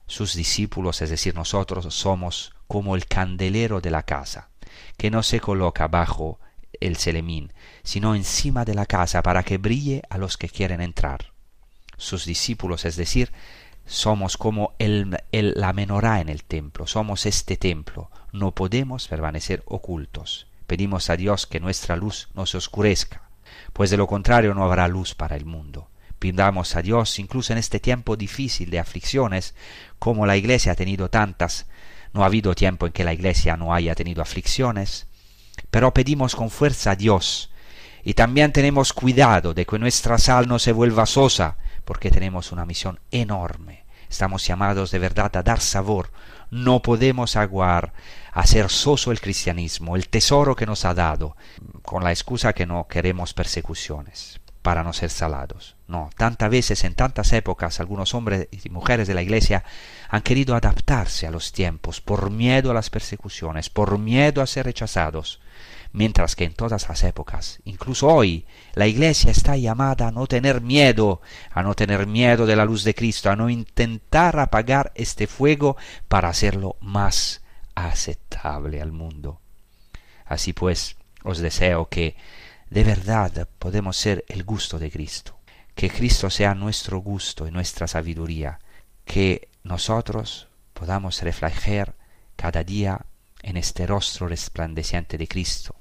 [SPEAKER 2] sus discípulos, es decir, nosotros somos como el candelero de la casa, que no se coloca bajo el celemín, sino encima de la casa para que brille a los que quieren entrar. Sus discípulos, es decir, somos como el, la menorá en el templo, somos este templo, no podemos permanecer ocultos. Pedimos a Dios que nuestra luz no se oscurezca, pues de lo contrario no habrá luz para el mundo. Pidamos a Dios, incluso en este tiempo difícil de aflicciones, como la Iglesia ha tenido tantas, no ha habido tiempo en que la Iglesia no haya tenido aflicciones, pero pedimos con fuerza a Dios, y también tenemos cuidado de que nuestra sal no se vuelva sosa, porque tenemos una misión enorme. Estamos llamados de verdad a dar sabor. No podemos aguar, hacer soso el cristianismo, el tesoro que nos ha dado, con la excusa que no queremos persecuciones para no ser salados. No, tantas veces en tantas épocas algunos hombres y mujeres de la Iglesia han querido adaptarse a los tiempos por miedo a las persecuciones, por miedo a ser rechazados, mientras que en todas las épocas, incluso hoy, la Iglesia está llamada a no tener miedo, a no tener miedo de la luz de Cristo, a no intentar apagar este fuego para hacerlo más aceptable al mundo. Así pues, os deseo que de verdad podemos ser el gusto de Cristo, que Cristo sea nuestro gusto y nuestra sabiduría, que nosotros podamos reflejar cada día en este rostro resplandeciente de Cristo.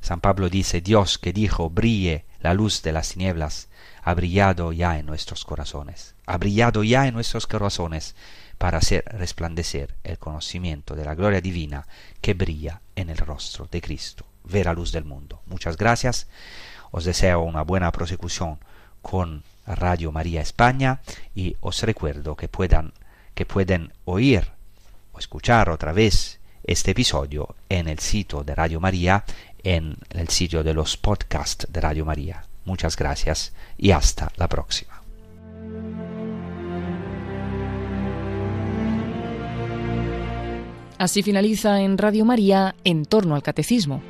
[SPEAKER 2] San Pablo dice, Dios que dijo, brille la luz de las tinieblas, ha brillado ya en nuestros corazones, ha brillado ya en nuestros corazones para hacer resplandecer el conocimiento de la gloria divina que brilla en el rostro de Cristo ver la luz del mundo. Muchas gracias. Os deseo una buena prosecución con Radio María España y os recuerdo que puedan que pueden oír o escuchar otra vez este episodio en el sitio de Radio María, en el sitio de los podcasts de Radio María. Muchas gracias y hasta la próxima.
[SPEAKER 1] Así finaliza en Radio María en torno al catecismo.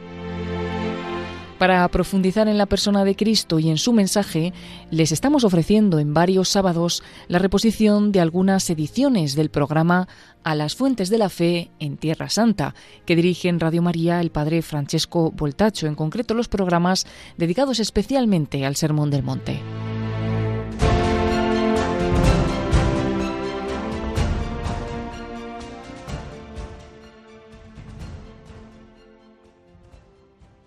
[SPEAKER 1] Para profundizar en la persona de Cristo y en su mensaje, les estamos ofreciendo en varios sábados la reposición de algunas ediciones del programa A las Fuentes de la Fe en Tierra Santa, que dirige en Radio María el padre Francesco Voltacho, en concreto los programas dedicados especialmente al Sermón del Monte.